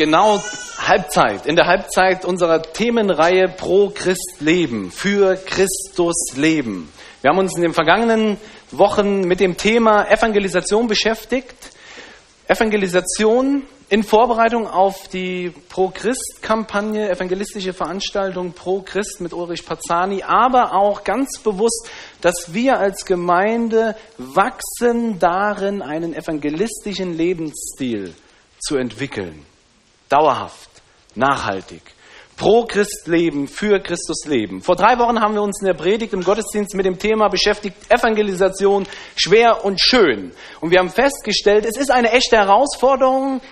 Genau Halbzeit, in der Halbzeit unserer Themenreihe Pro Christ Leben, für Christus Leben. Wir haben uns in den vergangenen Wochen mit dem Thema Evangelisation beschäftigt. Evangelisation in Vorbereitung auf die Pro Christ Kampagne, evangelistische Veranstaltung Pro Christ mit Ulrich Pazzani, aber auch ganz bewusst, dass wir als Gemeinde wachsen darin, einen evangelistischen Lebensstil zu entwickeln dauerhaft, nachhaltig. Pro Christ leben, für Christus leben. Vor drei Wochen haben wir uns in der Predigt im Gottesdienst mit dem Thema beschäftigt, Evangelisation schwer und schön. Und wir haben festgestellt, es ist eine echte Herausforderung,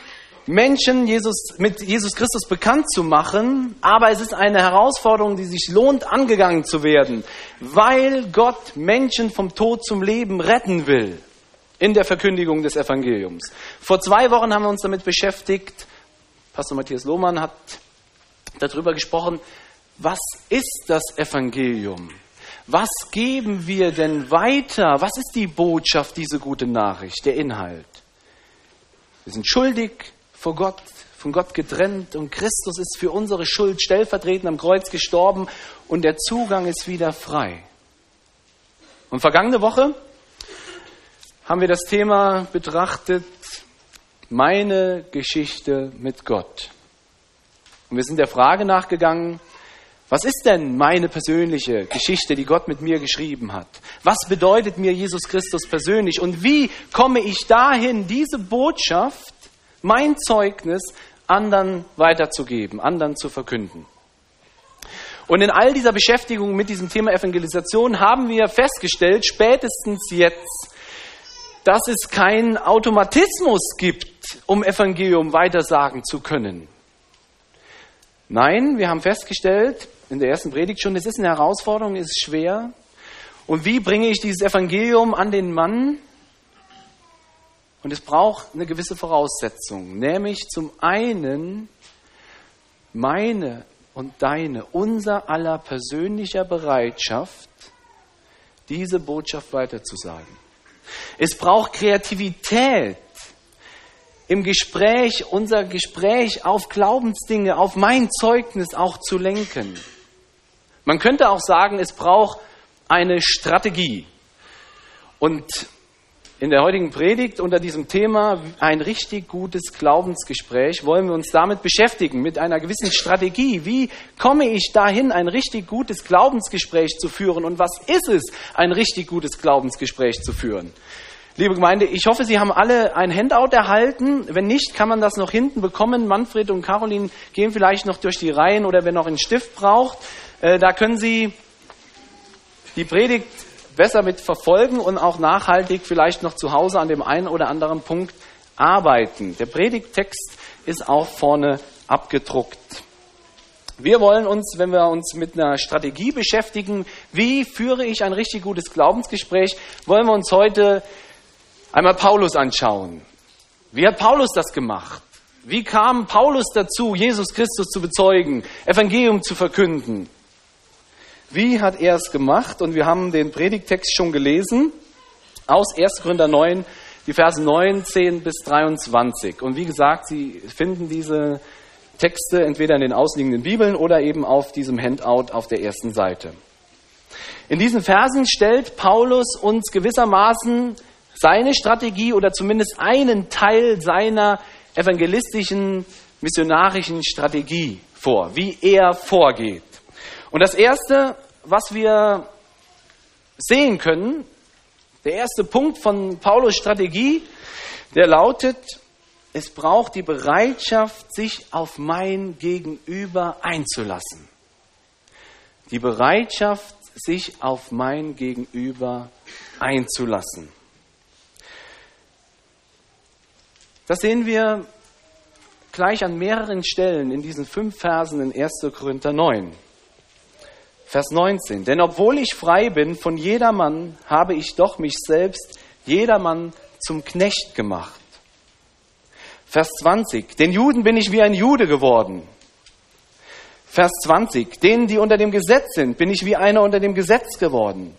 Menschen Jesus, mit Jesus Christus bekannt zu machen, aber es ist eine Herausforderung, die sich lohnt, angegangen zu werden, weil Gott Menschen vom Tod zum Leben retten will in der Verkündigung des Evangeliums. Vor zwei Wochen haben wir uns damit beschäftigt, Pastor Matthias Lohmann hat darüber gesprochen, was ist das Evangelium? Was geben wir denn weiter? Was ist die Botschaft, diese gute Nachricht, der Inhalt? Wir sind schuldig vor Gott, von Gott getrennt und Christus ist für unsere Schuld stellvertretend am Kreuz gestorben und der Zugang ist wieder frei. Und vergangene Woche haben wir das Thema betrachtet, meine Geschichte mit Gott. Und wir sind der Frage nachgegangen, was ist denn meine persönliche Geschichte, die Gott mit mir geschrieben hat? Was bedeutet mir Jesus Christus persönlich? Und wie komme ich dahin, diese Botschaft, mein Zeugnis, anderen weiterzugeben, anderen zu verkünden? Und in all dieser Beschäftigung mit diesem Thema Evangelisation haben wir festgestellt, spätestens jetzt, dass es keinen Automatismus gibt, um Evangelium weitersagen zu können. Nein, wir haben festgestellt in der ersten Predigt schon, es ist eine Herausforderung, es ist schwer. Und wie bringe ich dieses Evangelium an den Mann? Und es braucht eine gewisse Voraussetzung, nämlich zum einen meine und deine, unser aller persönlicher Bereitschaft, diese Botschaft weiterzusagen. Es braucht Kreativität im Gespräch, unser Gespräch auf Glaubensdinge, auf mein Zeugnis auch zu lenken. Man könnte auch sagen, es braucht eine Strategie. Und in der heutigen Predigt unter diesem Thema ein richtig gutes Glaubensgespräch wollen wir uns damit beschäftigen, mit einer gewissen Strategie. Wie komme ich dahin, ein richtig gutes Glaubensgespräch zu führen? Und was ist es, ein richtig gutes Glaubensgespräch zu führen? Liebe Gemeinde, ich hoffe, Sie haben alle ein Handout erhalten. Wenn nicht, kann man das noch hinten bekommen. Manfred und Caroline gehen vielleicht noch durch die Reihen oder wer noch einen Stift braucht, äh, da können Sie die Predigt besser mit verfolgen und auch nachhaltig vielleicht noch zu Hause an dem einen oder anderen Punkt arbeiten. Der Predigttext ist auch vorne abgedruckt. Wir wollen uns, wenn wir uns mit einer Strategie beschäftigen, wie führe ich ein richtig gutes Glaubensgespräch, wollen wir uns heute einmal Paulus anschauen. Wie hat Paulus das gemacht? Wie kam Paulus dazu, Jesus Christus zu bezeugen, Evangelium zu verkünden? Wie hat er es gemacht? Und wir haben den Predigtext schon gelesen aus 1. Korinther 9, die Verse 19 bis 23. Und wie gesagt, Sie finden diese Texte entweder in den ausliegenden Bibeln oder eben auf diesem Handout auf der ersten Seite. In diesen Versen stellt Paulus uns gewissermaßen seine Strategie oder zumindest einen Teil seiner evangelistischen, missionarischen Strategie vor, wie er vorgeht. Und das Erste, was wir sehen können, der erste Punkt von Paulus Strategie, der lautet, es braucht die Bereitschaft, sich auf mein Gegenüber einzulassen. Die Bereitschaft, sich auf mein Gegenüber einzulassen. Das sehen wir gleich an mehreren Stellen in diesen fünf Versen in 1. Korinther 9. Vers 19. Denn obwohl ich frei bin von jedermann, habe ich doch mich selbst jedermann zum Knecht gemacht. Vers 20. Den Juden bin ich wie ein Jude geworden. Vers 20. Denen, die unter dem Gesetz sind, bin ich wie einer unter dem Gesetz geworden.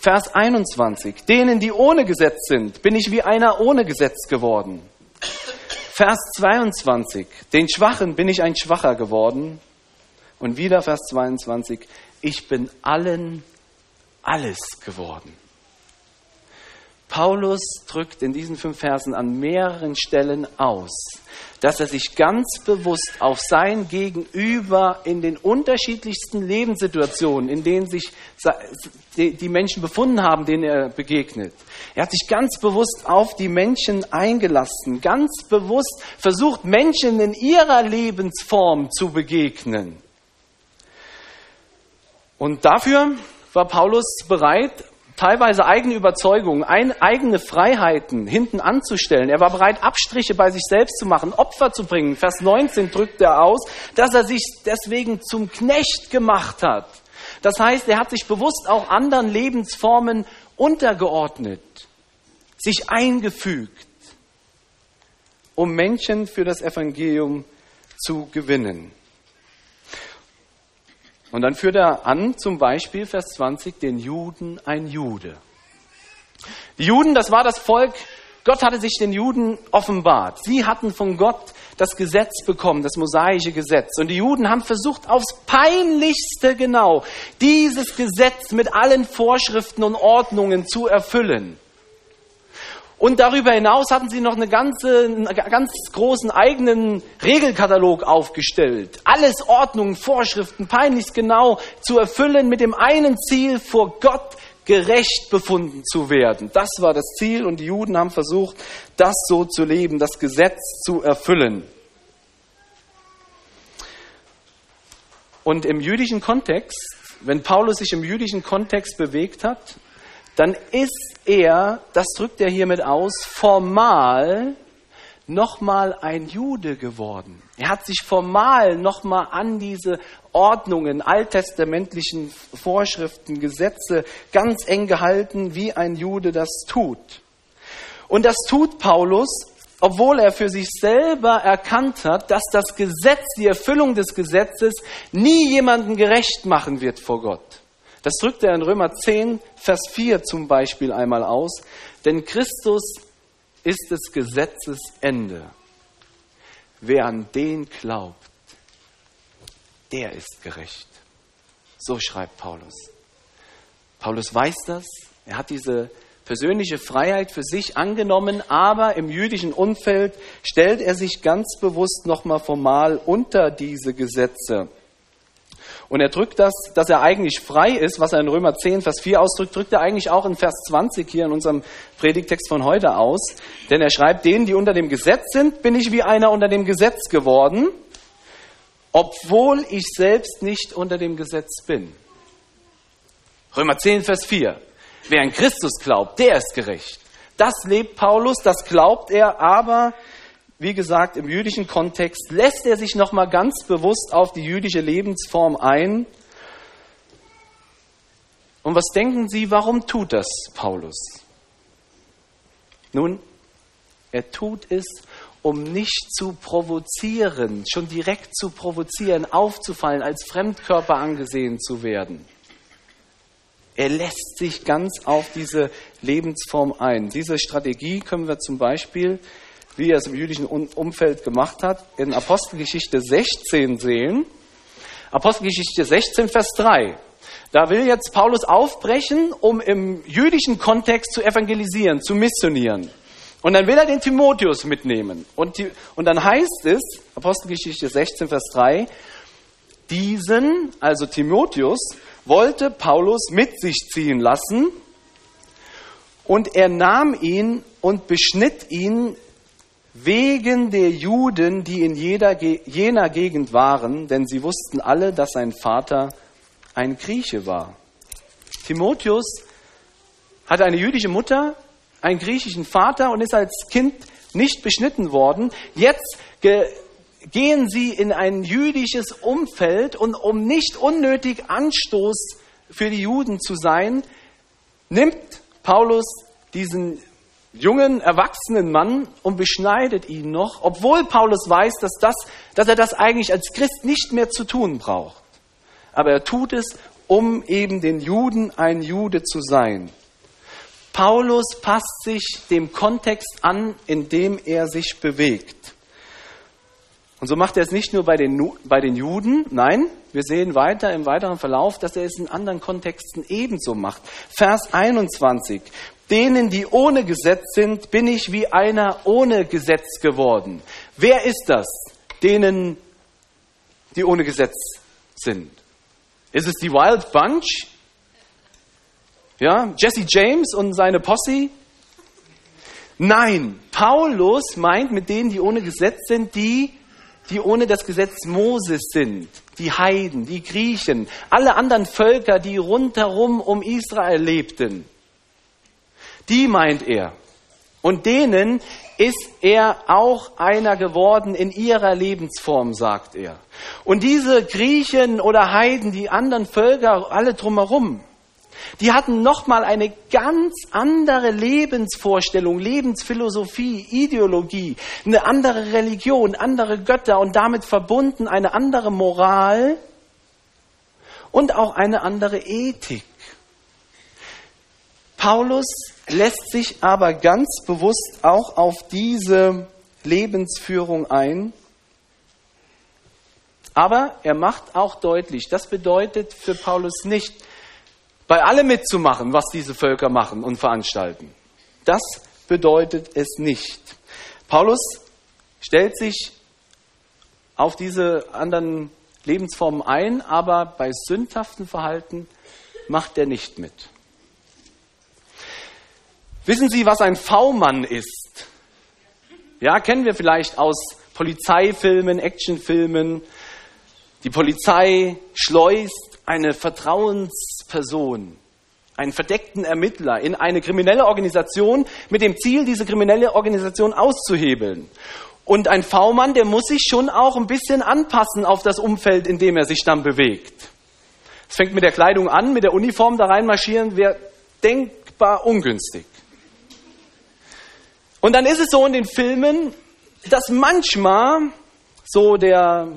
Vers 21. Denen, die ohne Gesetz sind, bin ich wie einer ohne Gesetz geworden. Vers 22. Den Schwachen bin ich ein Schwacher geworden. Und wieder Vers 22. Ich bin allen alles geworden. Paulus drückt in diesen fünf Versen an mehreren Stellen aus, dass er sich ganz bewusst auf sein Gegenüber in den unterschiedlichsten Lebenssituationen, in denen sich die Menschen befunden haben, denen er begegnet. Er hat sich ganz bewusst auf die Menschen eingelassen, ganz bewusst versucht, Menschen in ihrer Lebensform zu begegnen. Und dafür war Paulus bereit, teilweise eigene Überzeugungen, eigene Freiheiten hinten anzustellen. Er war bereit, Abstriche bei sich selbst zu machen, Opfer zu bringen. Vers 19 drückt er aus, dass er sich deswegen zum Knecht gemacht hat. Das heißt, er hat sich bewusst auch anderen Lebensformen untergeordnet, sich eingefügt, um Menschen für das Evangelium zu gewinnen. Und dann führt er an, zum Beispiel Vers 20, den Juden ein Jude. Die Juden, das war das Volk, Gott hatte sich den Juden offenbart. Sie hatten von Gott das Gesetz bekommen, das mosaische Gesetz. Und die Juden haben versucht, aufs peinlichste genau dieses Gesetz mit allen Vorschriften und Ordnungen zu erfüllen. Und darüber hinaus hatten sie noch eine ganze, einen ganz großen eigenen Regelkatalog aufgestellt. Alles Ordnungen, Vorschriften, peinlich genau zu erfüllen mit dem einen Ziel, vor Gott gerecht befunden zu werden. Das war das Ziel und die Juden haben versucht, das so zu leben, das Gesetz zu erfüllen. Und im jüdischen Kontext, wenn Paulus sich im jüdischen Kontext bewegt hat, dann ist er, das drückt er hiermit aus, formal nochmal ein Jude geworden. Er hat sich formal nochmal an diese Ordnungen, alttestamentlichen Vorschriften, Gesetze ganz eng gehalten, wie ein Jude das tut. Und das tut Paulus, obwohl er für sich selber erkannt hat, dass das Gesetz, die Erfüllung des Gesetzes nie jemanden gerecht machen wird vor Gott. Das drückt er in Römer 10, Vers 4 zum Beispiel einmal aus. Denn Christus ist des Gesetzes Ende. Wer an den glaubt, der ist gerecht. So schreibt Paulus. Paulus weiß das. Er hat diese persönliche Freiheit für sich angenommen, aber im jüdischen Umfeld stellt er sich ganz bewusst nochmal formal unter diese Gesetze. Und er drückt das, dass er eigentlich frei ist, was er in Römer 10, Vers 4 ausdrückt, drückt er eigentlich auch in Vers 20 hier in unserem Predigtext von heute aus. Denn er schreibt, denen, die unter dem Gesetz sind, bin ich wie einer unter dem Gesetz geworden, obwohl ich selbst nicht unter dem Gesetz bin. Römer 10, Vers 4. Wer an Christus glaubt, der ist gerecht. Das lebt Paulus, das glaubt er, aber wie gesagt, im jüdischen Kontext lässt er sich nochmal ganz bewusst auf die jüdische Lebensform ein. Und was denken Sie, warum tut das Paulus? Nun, er tut es, um nicht zu provozieren, schon direkt zu provozieren, aufzufallen, als Fremdkörper angesehen zu werden. Er lässt sich ganz auf diese Lebensform ein. Diese Strategie können wir zum Beispiel wie er es im jüdischen Umfeld gemacht hat, in Apostelgeschichte 16 sehen. Apostelgeschichte 16, Vers 3. Da will jetzt Paulus aufbrechen, um im jüdischen Kontext zu evangelisieren, zu missionieren. Und dann will er den Timotheus mitnehmen. Und, die, und dann heißt es, Apostelgeschichte 16, Vers 3, diesen, also Timotheus, wollte Paulus mit sich ziehen lassen. Und er nahm ihn und beschnitt ihn wegen der Juden, die in jeder, jener Gegend waren, denn sie wussten alle, dass sein Vater ein Grieche war. Timotheus hatte eine jüdische Mutter, einen griechischen Vater und ist als Kind nicht beschnitten worden. Jetzt ge gehen sie in ein jüdisches Umfeld und um nicht unnötig Anstoß für die Juden zu sein, nimmt Paulus diesen jungen, erwachsenen Mann und beschneidet ihn noch, obwohl Paulus weiß, dass, das, dass er das eigentlich als Christ nicht mehr zu tun braucht. Aber er tut es, um eben den Juden ein Jude zu sein. Paulus passt sich dem Kontext an, in dem er sich bewegt. Und so macht er es nicht nur bei den, bei den Juden, nein, wir sehen weiter im weiteren Verlauf, dass er es in anderen Kontexten ebenso macht. Vers 21. Denen, die ohne Gesetz sind, bin ich wie einer ohne Gesetz geworden. Wer ist das? Denen, die ohne Gesetz sind. Ist es die Wild Bunch? Ja, Jesse James und seine Posse? Nein, Paulus meint mit denen, die ohne Gesetz sind, die, die ohne das Gesetz Moses sind, die Heiden, die Griechen, alle anderen Völker, die rundherum um Israel lebten. Die meint er. Und denen ist er auch einer geworden in ihrer Lebensform, sagt er. Und diese Griechen oder Heiden, die anderen Völker, alle drumherum, die hatten nochmal eine ganz andere Lebensvorstellung, Lebensphilosophie, Ideologie, eine andere Religion, andere Götter und damit verbunden eine andere Moral und auch eine andere Ethik. Paulus lässt sich aber ganz bewusst auch auf diese Lebensführung ein. Aber er macht auch deutlich, das bedeutet für Paulus nicht, bei allem mitzumachen, was diese Völker machen und veranstalten. Das bedeutet es nicht. Paulus stellt sich auf diese anderen Lebensformen ein, aber bei sündhaften Verhalten macht er nicht mit. Wissen Sie, was ein V-Mann ist? Ja, kennen wir vielleicht aus Polizeifilmen, Actionfilmen. Die Polizei schleust eine Vertrauensperson, einen verdeckten Ermittler in eine kriminelle Organisation mit dem Ziel, diese kriminelle Organisation auszuhebeln. Und ein V-Mann, der muss sich schon auch ein bisschen anpassen auf das Umfeld, in dem er sich dann bewegt. Es fängt mit der Kleidung an, mit der Uniform da reinmarschieren, wäre denkbar ungünstig. Und dann ist es so in den Filmen, dass manchmal so der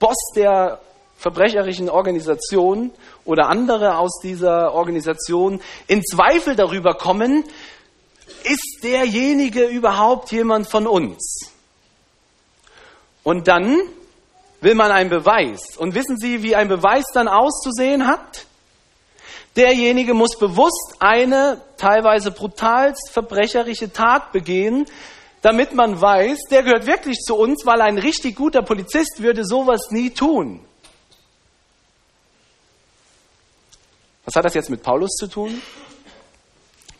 Boss der verbrecherischen Organisation oder andere aus dieser Organisation in Zweifel darüber kommen, ist derjenige überhaupt jemand von uns? Und dann will man einen Beweis. Und wissen Sie, wie ein Beweis dann auszusehen hat? Derjenige muss bewusst eine teilweise brutalst verbrecherische Tat begehen, damit man weiß, der gehört wirklich zu uns, weil ein richtig guter Polizist würde sowas nie tun. Was hat das jetzt mit Paulus zu tun?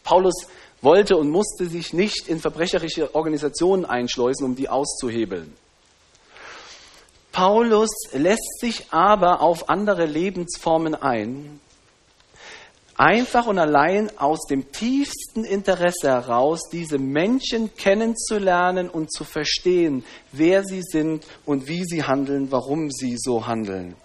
Paulus wollte und musste sich nicht in verbrecherische Organisationen einschleusen, um die auszuhebeln. Paulus lässt sich aber auf andere Lebensformen ein, einfach und allein aus dem tiefsten Interesse heraus, diese Menschen kennenzulernen und zu verstehen, wer sie sind und wie sie handeln, warum sie so handeln.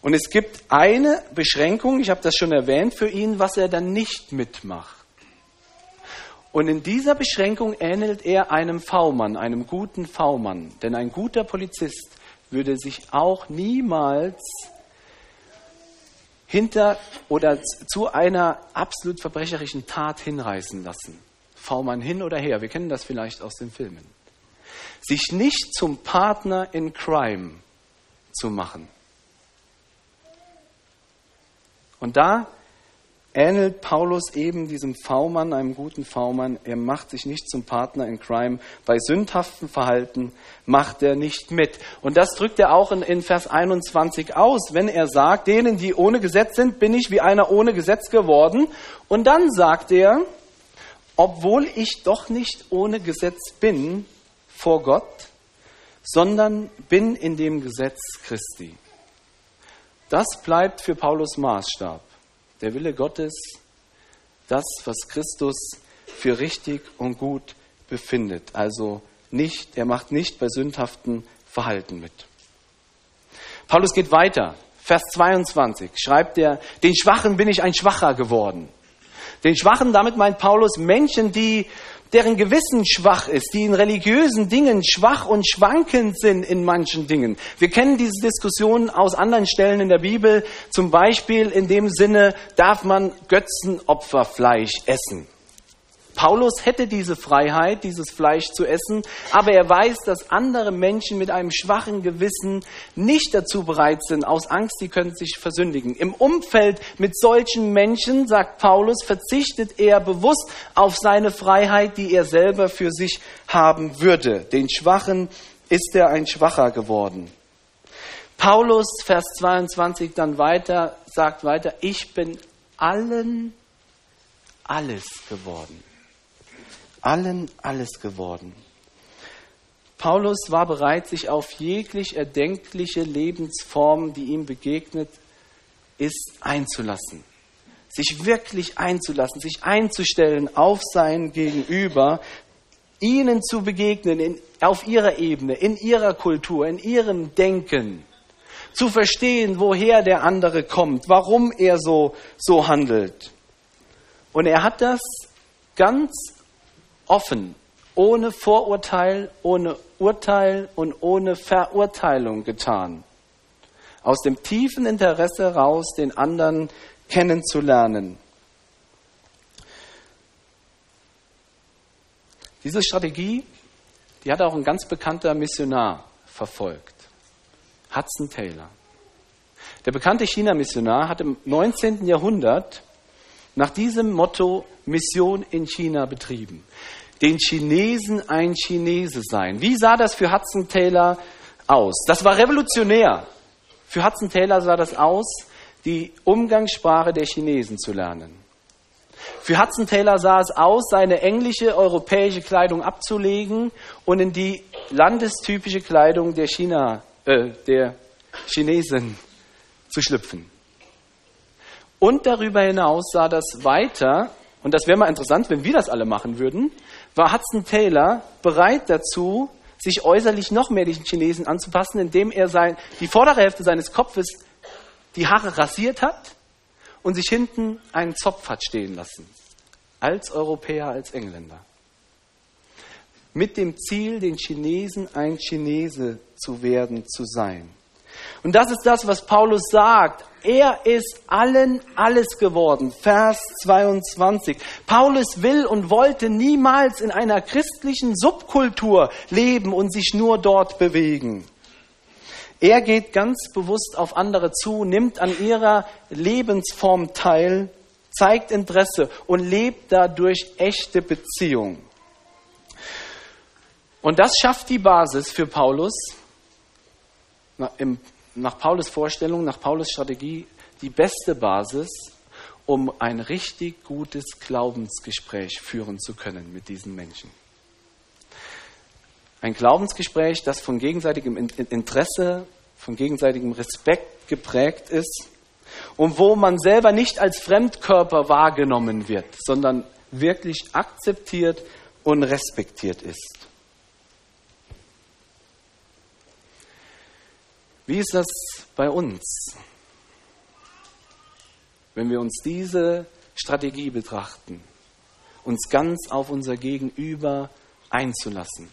Und es gibt eine Beschränkung, ich habe das schon erwähnt, für ihn, was er dann nicht mitmacht. Und in dieser Beschränkung ähnelt er einem V-Mann, einem guten V-Mann. Denn ein guter Polizist würde sich auch niemals hinter oder zu einer absolut verbrecherischen Tat hinreißen lassen. V-Mann hin oder her, wir kennen das vielleicht aus den Filmen. Sich nicht zum Partner in Crime zu machen. Und da ähnelt Paulus eben diesem V-Mann, einem guten V-Mann. Er macht sich nicht zum Partner in Crime. Bei sündhaftem Verhalten macht er nicht mit. Und das drückt er auch in, in, Vers 21 aus, wenn er sagt, denen, die ohne Gesetz sind, bin ich wie einer ohne Gesetz geworden. Und dann sagt er, obwohl ich doch nicht ohne Gesetz bin vor Gott, sondern bin in dem Gesetz Christi. Das bleibt für Paulus Maßstab der Wille Gottes, das, was Christus für richtig und gut befindet. Also nicht, er macht nicht bei sündhaften Verhalten mit. Paulus geht weiter. Vers 22 schreibt er, den Schwachen bin ich ein Schwacher geworden. Den Schwachen, damit meint Paulus Menschen, die deren Gewissen schwach ist, die in religiösen Dingen schwach und schwankend sind in manchen Dingen. Wir kennen diese Diskussion aus anderen Stellen in der Bibel, zum Beispiel in dem Sinne, darf man Götzenopferfleisch essen? Paulus hätte diese Freiheit, dieses Fleisch zu essen, aber er weiß, dass andere Menschen mit einem schwachen Gewissen nicht dazu bereit sind, aus Angst, sie können sich versündigen. Im Umfeld mit solchen Menschen, sagt Paulus, verzichtet er bewusst auf seine Freiheit, die er selber für sich haben würde. Den Schwachen ist er ein Schwacher geworden. Paulus, Vers 22, dann weiter, sagt weiter, ich bin allen alles geworden. Allen alles geworden. Paulus war bereit, sich auf jeglich erdenkliche Lebensform, die ihm begegnet ist, einzulassen. Sich wirklich einzulassen, sich einzustellen auf sein Gegenüber, ihnen zu begegnen in, auf ihrer Ebene, in ihrer Kultur, in ihrem Denken, zu verstehen, woher der andere kommt, warum er so, so handelt. Und er hat das ganz offen, ohne Vorurteil, ohne Urteil und ohne Verurteilung getan. Aus dem tiefen Interesse heraus, den anderen kennenzulernen. Diese Strategie, die hat auch ein ganz bekannter Missionar verfolgt. Hudson Taylor. Der bekannte China-Missionar hat im 19. Jahrhundert nach diesem Motto Mission in China betrieben. Den Chinesen ein Chinese sein. Wie sah das für Hudson Taylor aus? Das war revolutionär. Für Hudson Taylor sah das aus, die Umgangssprache der Chinesen zu lernen. Für Hudson Taylor sah es aus, seine englische europäische Kleidung abzulegen und in die landestypische Kleidung der China, äh, der Chinesen zu schlüpfen. Und darüber hinaus sah das weiter, und das wäre mal interessant, wenn wir das alle machen würden, war Hudson Taylor bereit dazu, sich äußerlich noch mehr den Chinesen anzupassen, indem er sein, die vordere Hälfte seines Kopfes die Haare rasiert hat und sich hinten einen Zopf hat stehen lassen. Als Europäer, als Engländer. Mit dem Ziel, den Chinesen ein Chinese zu werden, zu sein. Und das ist das, was Paulus sagt. Er ist allen alles geworden. Vers 22. Paulus will und wollte niemals in einer christlichen Subkultur leben und sich nur dort bewegen. Er geht ganz bewusst auf andere zu, nimmt an ihrer Lebensform teil, zeigt Interesse und lebt dadurch echte Beziehung. Und das schafft die Basis für Paulus, nach Paulus Vorstellung, nach Paulus Strategie die beste Basis, um ein richtig gutes Glaubensgespräch führen zu können mit diesen Menschen. Ein Glaubensgespräch, das von gegenseitigem Interesse, von gegenseitigem Respekt geprägt ist und wo man selber nicht als Fremdkörper wahrgenommen wird, sondern wirklich akzeptiert und respektiert ist. Wie ist das bei uns, wenn wir uns diese Strategie betrachten, uns ganz auf unser Gegenüber einzulassen?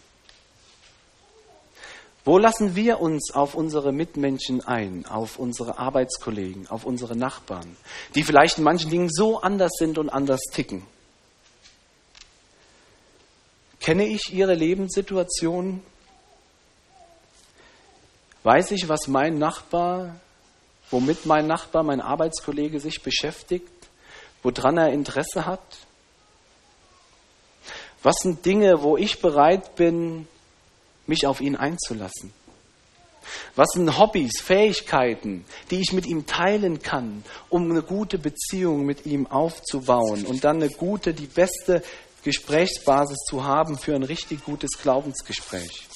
Wo lassen wir uns auf unsere Mitmenschen ein, auf unsere Arbeitskollegen, auf unsere Nachbarn, die vielleicht in manchen Dingen so anders sind und anders ticken? Kenne ich ihre Lebenssituation? Weiß ich, was mein Nachbar, womit mein Nachbar, mein Arbeitskollege sich beschäftigt, woran er Interesse hat? Was sind Dinge, wo ich bereit bin, mich auf ihn einzulassen? Was sind Hobbys, Fähigkeiten, die ich mit ihm teilen kann, um eine gute Beziehung mit ihm aufzubauen und dann eine gute, die beste Gesprächsbasis zu haben für ein richtig gutes Glaubensgespräch?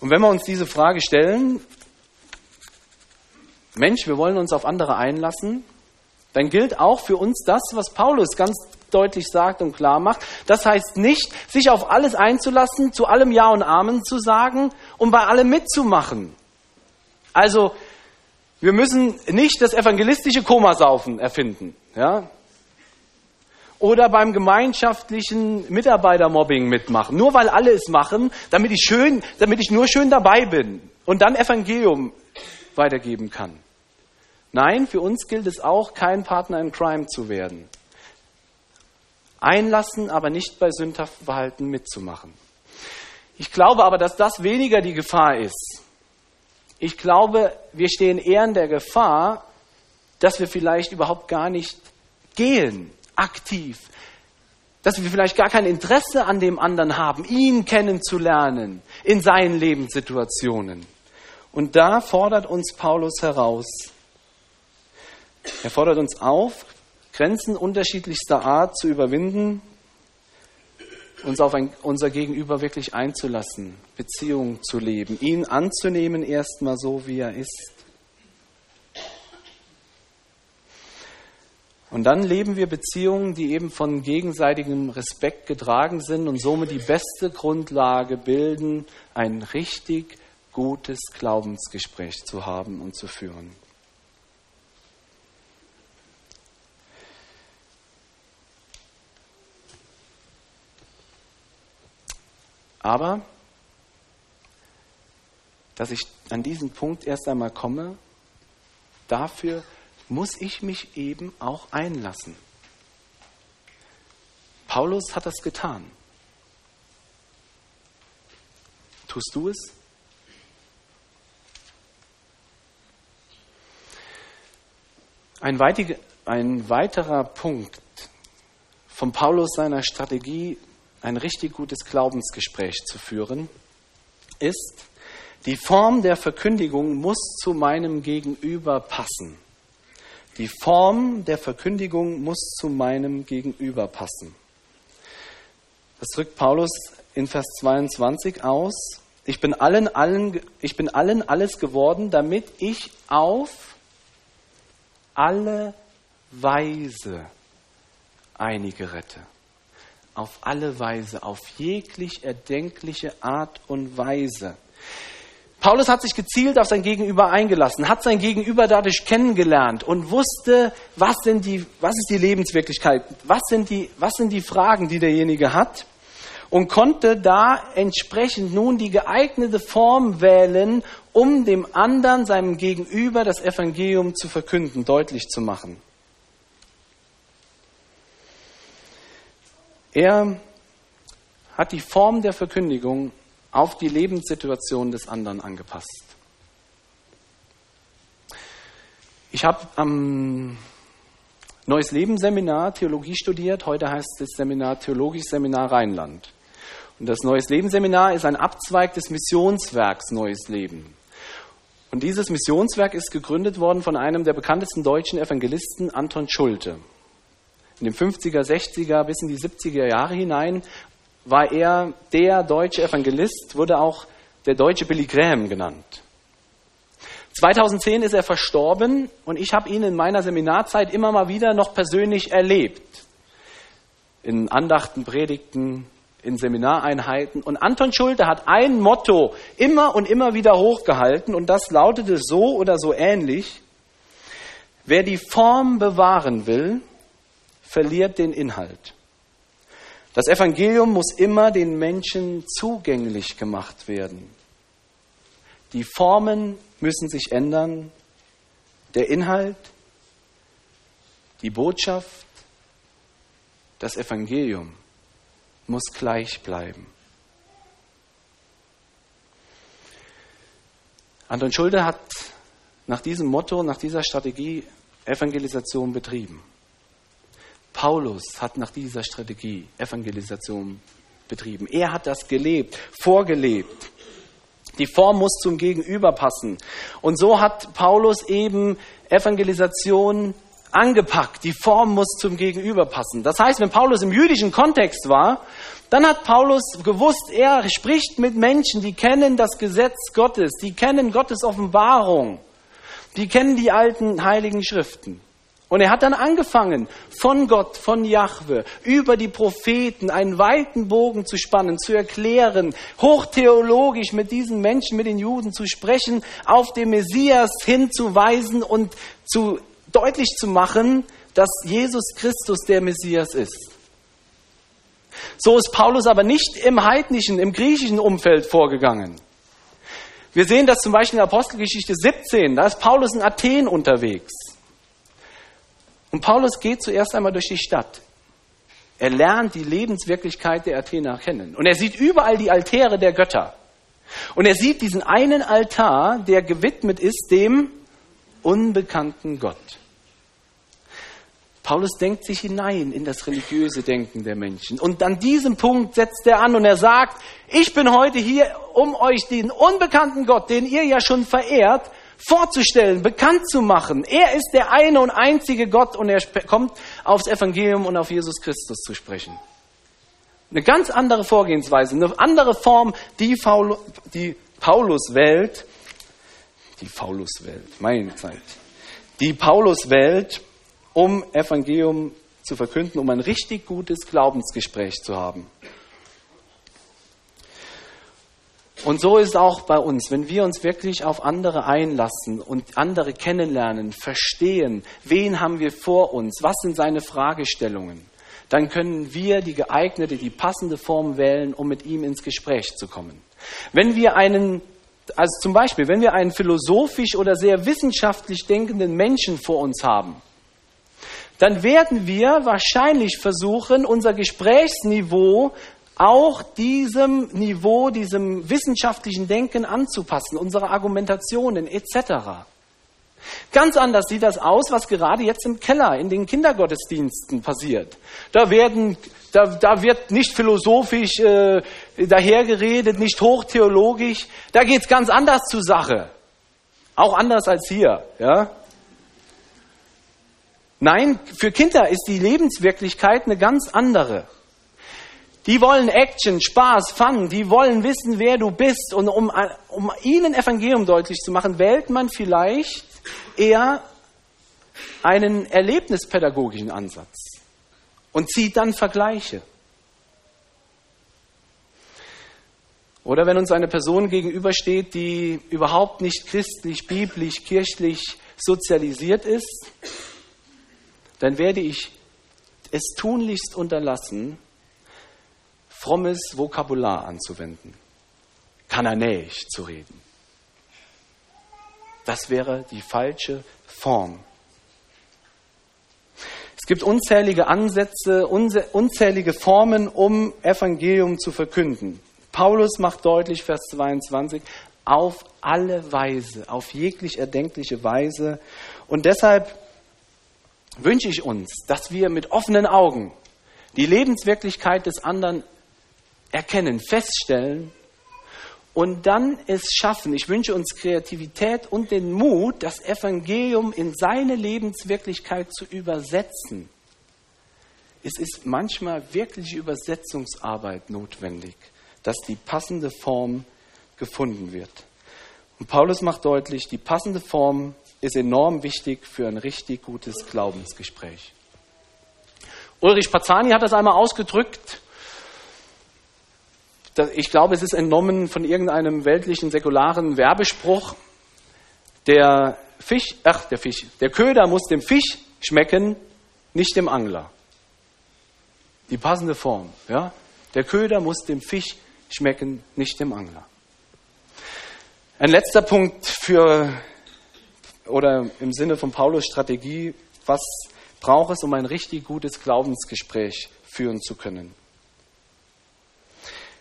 Und wenn wir uns diese Frage stellen, Mensch, wir wollen uns auf andere einlassen, dann gilt auch für uns das, was Paulus ganz deutlich sagt und klar macht. Das heißt nicht, sich auf alles einzulassen, zu allem Ja und Amen zu sagen und bei allem mitzumachen. Also, wir müssen nicht das evangelistische Komasaufen erfinden. Ja? Oder beim gemeinschaftlichen Mitarbeitermobbing mitmachen. Nur weil alle es machen, damit ich schön, damit ich nur schön dabei bin und dann Evangelium weitergeben kann. Nein, für uns gilt es auch, kein Partner in Crime zu werden. einlassen, aber nicht bei sündhaftem Verhalten mitzumachen. Ich glaube aber, dass das weniger die Gefahr ist. Ich glaube, wir stehen eher in der Gefahr, dass wir vielleicht überhaupt gar nicht gehen, aktiv, dass wir vielleicht gar kein Interesse an dem anderen haben, ihn kennenzulernen in seinen Lebenssituationen. Und da fordert uns Paulus heraus. Er fordert uns auf, Grenzen unterschiedlichster Art zu überwinden, uns auf ein, unser Gegenüber wirklich einzulassen, Beziehungen zu leben, ihn anzunehmen erstmal so, wie er ist. Und dann leben wir Beziehungen, die eben von gegenseitigem Respekt getragen sind und somit die beste Grundlage bilden, ein richtig gutes Glaubensgespräch zu haben und zu führen. Aber, dass ich an diesen Punkt erst einmal komme, dafür muss ich mich eben auch einlassen. Paulus hat das getan. Tust du es? Ein, weiterer Punkt von Paulus seiner Strategie, ein richtig gutes Glaubensgespräch zu führen, ist, die Form der Verkündigung muss zu meinem Gegenüber passen. Die Form der Verkündigung muss zu meinem Gegenüber passen. Das drückt Paulus in Vers 22 aus. Ich bin allen, allen, ich bin allen alles geworden, damit ich auf alle Weise einige rette. Auf alle Weise, auf jeglich erdenkliche Art und Weise. Paulus hat sich gezielt auf sein Gegenüber eingelassen, hat sein Gegenüber dadurch kennengelernt und wusste, was, sind die, was ist die Lebenswirklichkeit, was sind, die, was sind die Fragen, die derjenige hat und konnte da entsprechend nun die geeignete Form wählen, um dem anderen, seinem Gegenüber, das Evangelium zu verkünden, deutlich zu machen. Er hat die Form der Verkündigung auf die Lebenssituation des anderen angepasst. Ich habe am Neues Leben Seminar Theologie studiert. Heute heißt das Seminar Theologisches Seminar Rheinland. Und das Neues Leben Seminar ist ein Abzweig des Missionswerks Neues Leben. Und dieses Missionswerk ist gegründet worden von einem der bekanntesten deutschen Evangelisten, Anton Schulte. In den 50er, 60er bis in die 70er Jahre hinein war er der deutsche Evangelist, wurde auch der deutsche Billy Graham genannt. 2010 ist er verstorben und ich habe ihn in meiner Seminarzeit immer mal wieder noch persönlich erlebt. In Andachten, Predigten, in Seminareinheiten. Und Anton Schulte hat ein Motto immer und immer wieder hochgehalten und das lautete so oder so ähnlich. Wer die Form bewahren will, verliert den Inhalt. Das Evangelium muss immer den Menschen zugänglich gemacht werden. Die Formen müssen sich ändern, der Inhalt, die Botschaft, das Evangelium muss gleich bleiben. Anton Schulde hat nach diesem Motto, nach dieser Strategie Evangelisation betrieben. Paulus hat nach dieser Strategie Evangelisation betrieben. Er hat das gelebt, vorgelebt. Die Form muss zum Gegenüber passen. Und so hat Paulus eben Evangelisation angepackt. Die Form muss zum Gegenüber passen. Das heißt, wenn Paulus im jüdischen Kontext war, dann hat Paulus gewusst, er spricht mit Menschen, die kennen das Gesetz Gottes, die kennen Gottes Offenbarung, die kennen die alten heiligen Schriften. Und er hat dann angefangen, von Gott, von Jahwe, über die Propheten einen weiten Bogen zu spannen, zu erklären, hochtheologisch mit diesen Menschen, mit den Juden zu sprechen, auf den Messias hinzuweisen und zu deutlich zu machen, dass Jesus Christus der Messias ist. So ist Paulus aber nicht im heidnischen, im griechischen Umfeld vorgegangen. Wir sehen das zum Beispiel in Apostelgeschichte 17, da ist Paulus in Athen unterwegs. Und Paulus geht zuerst einmal durch die Stadt. Er lernt die Lebenswirklichkeit der Athener kennen. Und er sieht überall die Altäre der Götter. Und er sieht diesen einen Altar, der gewidmet ist dem unbekannten Gott. Paulus denkt sich hinein in das religiöse Denken der Menschen. Und an diesem Punkt setzt er an und er sagt, ich bin heute hier, um euch den unbekannten Gott, den ihr ja schon verehrt, vorzustellen, bekannt zu machen. Er ist der eine und einzige Gott und er kommt aufs Evangelium und auf Jesus Christus zu sprechen. Eine ganz andere Vorgehensweise, eine andere Form, die, die Paulus wählt, die Paulus wählt, meine Zeit, die Paulus wählt, um Evangelium zu verkünden, um ein richtig gutes Glaubensgespräch zu haben. Und so ist es auch bei uns, wenn wir uns wirklich auf andere einlassen und andere kennenlernen, verstehen, wen haben wir vor uns, was sind seine Fragestellungen, dann können wir die geeignete, die passende Form wählen, um mit ihm ins Gespräch zu kommen. Wenn wir einen, also zum Beispiel, wenn wir einen philosophisch oder sehr wissenschaftlich denkenden Menschen vor uns haben, dann werden wir wahrscheinlich versuchen, unser Gesprächsniveau auch diesem Niveau, diesem wissenschaftlichen Denken anzupassen, unsere Argumentationen etc. Ganz anders sieht das aus, was gerade jetzt im Keller in den Kindergottesdiensten passiert. Da, werden, da, da wird nicht philosophisch äh, dahergeredet, nicht hochtheologisch. Da geht es ganz anders zur Sache. Auch anders als hier. Ja? Nein, für Kinder ist die Lebenswirklichkeit eine ganz andere. Die wollen Action, Spaß, Fun, die wollen wissen, wer du bist. Und um, um ihnen Evangelium deutlich zu machen, wählt man vielleicht eher einen erlebnispädagogischen Ansatz und zieht dann Vergleiche. Oder wenn uns eine Person gegenübersteht, die überhaupt nicht christlich, biblisch, kirchlich sozialisiert ist, dann werde ich es tunlichst unterlassen, frommes Vokabular anzuwenden, kananäisch zu reden. Das wäre die falsche Form. Es gibt unzählige Ansätze, unzählige Formen, um Evangelium zu verkünden. Paulus macht deutlich, Vers 22, auf alle Weise, auf jeglich erdenkliche Weise. Und deshalb wünsche ich uns, dass wir mit offenen Augen die Lebenswirklichkeit des anderen erkennen, feststellen und dann es schaffen. Ich wünsche uns Kreativität und den Mut, das Evangelium in seine Lebenswirklichkeit zu übersetzen. Es ist manchmal wirkliche Übersetzungsarbeit notwendig, dass die passende Form gefunden wird. Und Paulus macht deutlich, die passende Form ist enorm wichtig für ein richtig gutes Glaubensgespräch. Ulrich Pazani hat das einmal ausgedrückt. Ich glaube, es ist entnommen von irgendeinem weltlichen, säkularen Werbespruch. Der Fisch, ach, der Fisch, der Köder muss dem Fisch schmecken, nicht dem Angler. Die passende Form, ja? Der Köder muss dem Fisch schmecken, nicht dem Angler. Ein letzter Punkt für oder im Sinne von Paulus Strategie, was braucht es, um ein richtig gutes Glaubensgespräch führen zu können?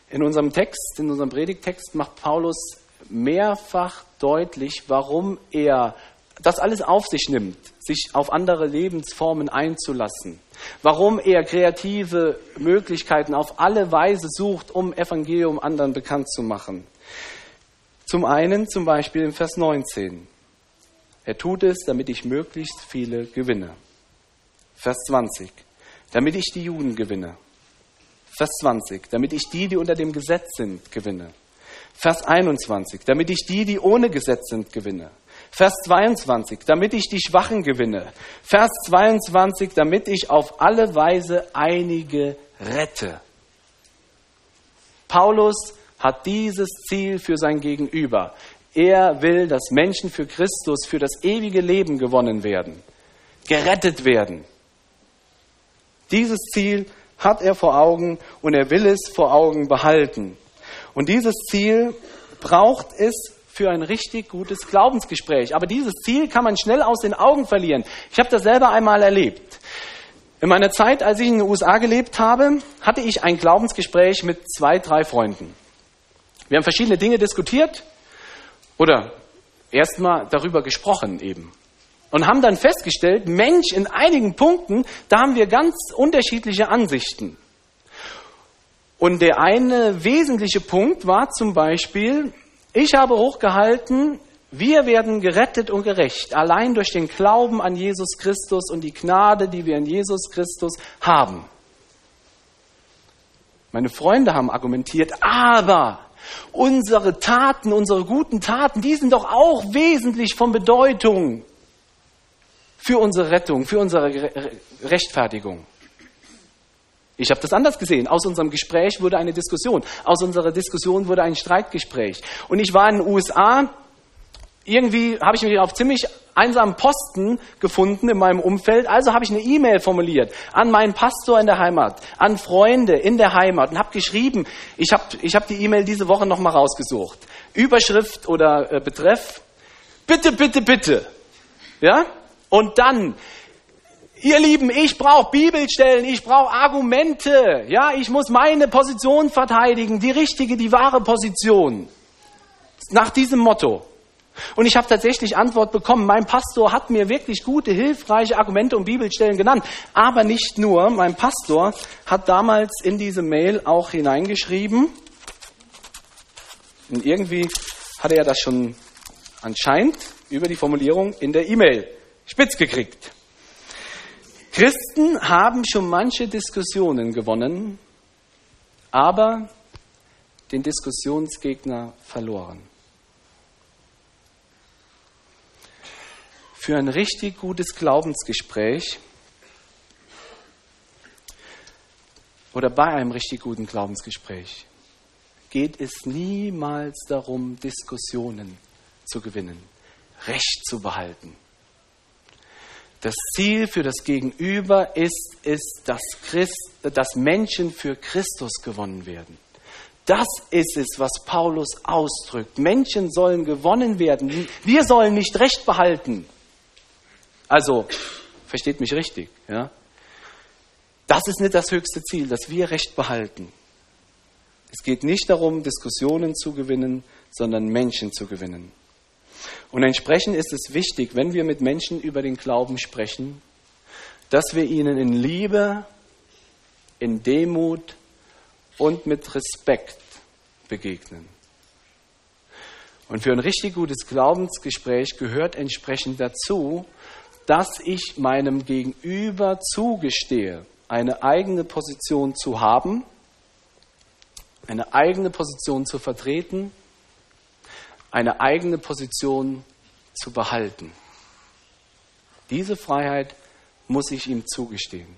In unserem Text, in unserem Predigtext macht Paulus mehrfach deutlich, warum er das alles auf sich nimmt, sich auf andere Lebensformen einzulassen, warum er kreative Möglichkeiten auf alle Weise sucht, um Evangelium anderen bekannt zu machen. Zum einen zum Beispiel im Vers 19. Er tut es, damit ich möglichst viele gewinne. Vers 20. Damit ich die Juden gewinne. Vers 20. Damit ich die, die unter dem Gesetz sind, gewinne. Vers 21. Damit ich die, die ohne Gesetz sind, gewinne. Vers 22, damit ich die Schwachen gewinne. Vers 22, damit ich auf alle Weise einige rette. Paulus hat dieses Ziel für sein Gegenüber. Er will, dass Menschen für Christus, für das ewige Leben gewonnen werden, gerettet werden. Dieses Ziel hat er vor Augen und er will es vor Augen behalten. Und dieses Ziel braucht es für ein richtig gutes Glaubensgespräch. Aber dieses Ziel kann man schnell aus den Augen verlieren. Ich habe das selber einmal erlebt. In meiner Zeit, als ich in den USA gelebt habe, hatte ich ein Glaubensgespräch mit zwei, drei Freunden. Wir haben verschiedene Dinge diskutiert oder erstmal darüber gesprochen eben. Und haben dann festgestellt, Mensch, in einigen Punkten, da haben wir ganz unterschiedliche Ansichten. Und der eine wesentliche Punkt war zum Beispiel, ich habe hochgehalten, wir werden gerettet und gerecht, allein durch den Glauben an Jesus Christus und die Gnade, die wir in Jesus Christus haben. Meine Freunde haben argumentiert, aber unsere Taten, unsere guten Taten, die sind doch auch wesentlich von Bedeutung für unsere Rettung, für unsere Rechtfertigung. Ich habe das anders gesehen. Aus unserem Gespräch wurde eine Diskussion. Aus unserer Diskussion wurde ein Streitgespräch. Und ich war in den USA. Irgendwie habe ich mich auf ziemlich einsamen Posten gefunden in meinem Umfeld. Also habe ich eine E-Mail formuliert an meinen Pastor in der Heimat, an Freunde in der Heimat und habe geschrieben, ich habe ich hab die E-Mail diese Woche nochmal rausgesucht. Überschrift oder äh, Betreff, bitte, bitte, bitte. Ja? Und dann, Ihr Lieben, ich brauche Bibelstellen, ich brauche Argumente. Ja, ich muss meine Position verteidigen, die richtige, die wahre Position. Nach diesem Motto. Und ich habe tatsächlich Antwort bekommen. Mein Pastor hat mir wirklich gute, hilfreiche Argumente und Bibelstellen genannt. Aber nicht nur. Mein Pastor hat damals in diese Mail auch hineingeschrieben. Und irgendwie hatte er das schon anscheinend über die Formulierung in der E-Mail spitz gekriegt. Christen haben schon manche Diskussionen gewonnen, aber den Diskussionsgegner verloren. Für ein richtig gutes Glaubensgespräch oder bei einem richtig guten Glaubensgespräch geht es niemals darum, Diskussionen zu gewinnen, Recht zu behalten das Ziel für das Gegenüber ist, ist, dass, Christ, dass Menschen für Christus gewonnen werden. Das ist es, was Paulus ausdrückt. Menschen sollen gewonnen werden. Wir sollen nicht Recht behalten. Also, versteht mich richtig, ja? Das ist nicht das höchste Ziel, dass wir Recht behalten. Es geht nicht darum, Diskussionen zu gewinnen, sondern Menschen zu gewinnen. Und entsprechend ist es wichtig, wenn wir mit Menschen über den Glauben sprechen, dass wir ihnen in Liebe, in Demut und mit Respekt begegnen. Und für ein richtig gutes Glaubensgespräch gehört entsprechend dazu, dass ich meinem Gegenüber zugestehe, eine eigene Position zu haben, eine eigene Position zu vertreten eine eigene Position zu behalten. Diese Freiheit muss ich ihm zugestehen.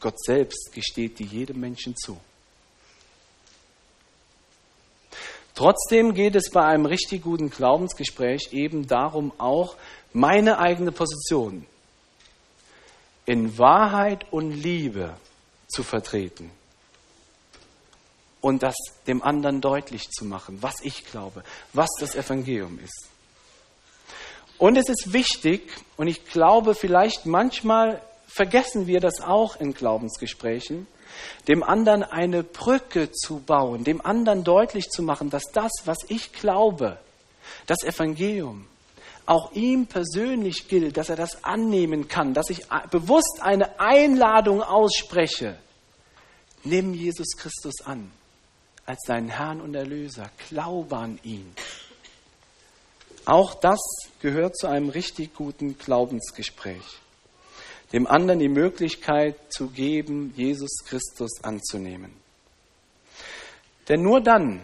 Gott selbst gesteht die jedem Menschen zu. Trotzdem geht es bei einem richtig guten Glaubensgespräch eben darum, auch meine eigene Position in Wahrheit und Liebe zu vertreten und das dem anderen deutlich zu machen, was ich glaube, was das Evangelium ist. Und es ist wichtig, und ich glaube, vielleicht manchmal vergessen wir das auch in Glaubensgesprächen, dem anderen eine Brücke zu bauen, dem anderen deutlich zu machen, dass das, was ich glaube, das Evangelium, auch ihm persönlich gilt, dass er das annehmen kann, dass ich bewusst eine Einladung ausspreche. Nimm Jesus Christus an als deinen Herrn und Erlöser. Glaube an ihn. Auch das gehört zu einem richtig guten Glaubensgespräch. Dem anderen die Möglichkeit zu geben, Jesus Christus anzunehmen. Denn nur dann,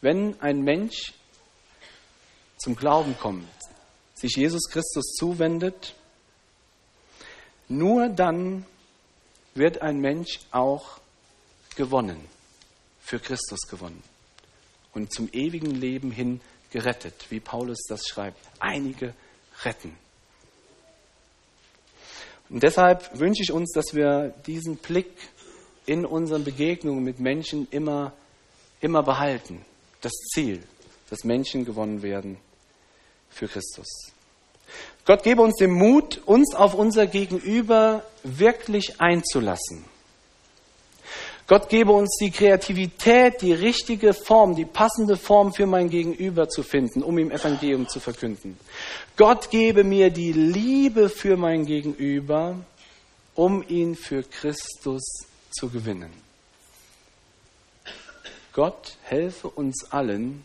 wenn ein Mensch zum Glauben kommt, sich Jesus Christus zuwendet, nur dann wird ein Mensch auch gewonnen, für Christus gewonnen und zum ewigen Leben hin gerettet, wie Paulus das schreibt. Einige retten. Und deshalb wünsche ich uns, dass wir diesen Blick in unseren Begegnungen mit Menschen immer, immer behalten. Das Ziel, dass Menschen gewonnen werden für Christus. Gott gebe uns den Mut, uns auf unser Gegenüber wirklich einzulassen. Gott gebe uns die Kreativität, die richtige Form, die passende Form für mein Gegenüber zu finden, um ihm Evangelium zu verkünden. Gott gebe mir die Liebe für mein Gegenüber, um ihn für Christus zu gewinnen. Gott helfe uns allen,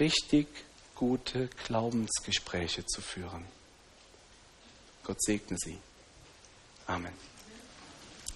richtig gute Glaubensgespräche zu führen. Gott segne sie. Amen.